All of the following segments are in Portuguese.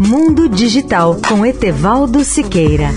Mundo Digital com Etevaldo Siqueira.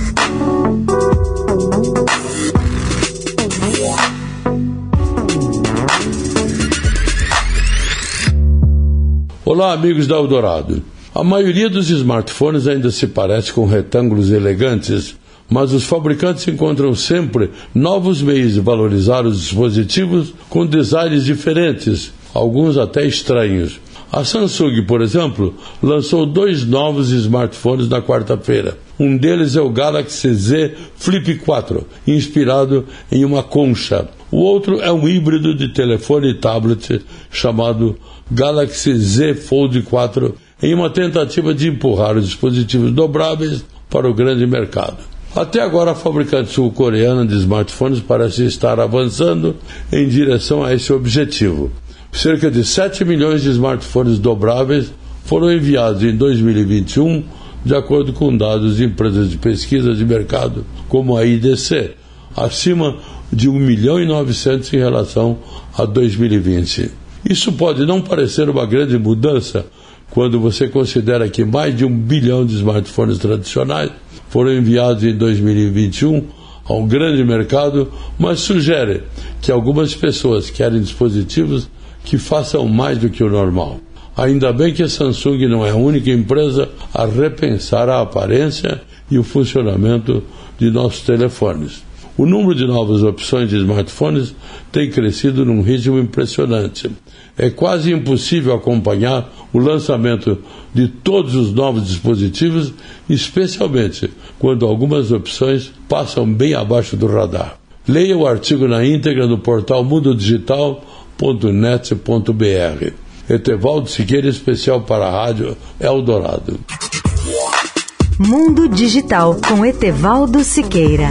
Olá, amigos da Eldorado. A maioria dos smartphones ainda se parece com retângulos elegantes, mas os fabricantes encontram sempre novos meios de valorizar os dispositivos com designs diferentes, alguns até estranhos. A Samsung, por exemplo, lançou dois novos smartphones na quarta-feira. Um deles é o Galaxy Z Flip 4, inspirado em uma concha. O outro é um híbrido de telefone e tablet chamado Galaxy Z Fold 4 em uma tentativa de empurrar os dispositivos dobráveis para o grande mercado. Até agora, a fabricante sul-coreana de smartphones parece estar avançando em direção a esse objetivo. Cerca de 7 milhões de smartphones dobráveis foram enviados em 2021, de acordo com dados de empresas de pesquisa de mercado como a IDC, acima de 1 milhão e 900 em relação a 2020. Isso pode não parecer uma grande mudança quando você considera que mais de um bilhão de smartphones tradicionais foram enviados em 2021 a um grande mercado, mas sugere que algumas pessoas querem dispositivos que façam mais do que o normal. Ainda bem que a Samsung não é a única empresa a repensar a aparência e o funcionamento de nossos telefones. O número de novas opções de smartphones tem crescido num ritmo impressionante. É quase impossível acompanhar o lançamento de todos os novos dispositivos, especialmente quando algumas opções passam bem abaixo do radar. Leia o artigo na íntegra no portal mundodigital.net.br. Etevaldo Siqueira, especial para a Rádio Eldorado. Mundo Digital com Etevaldo Siqueira.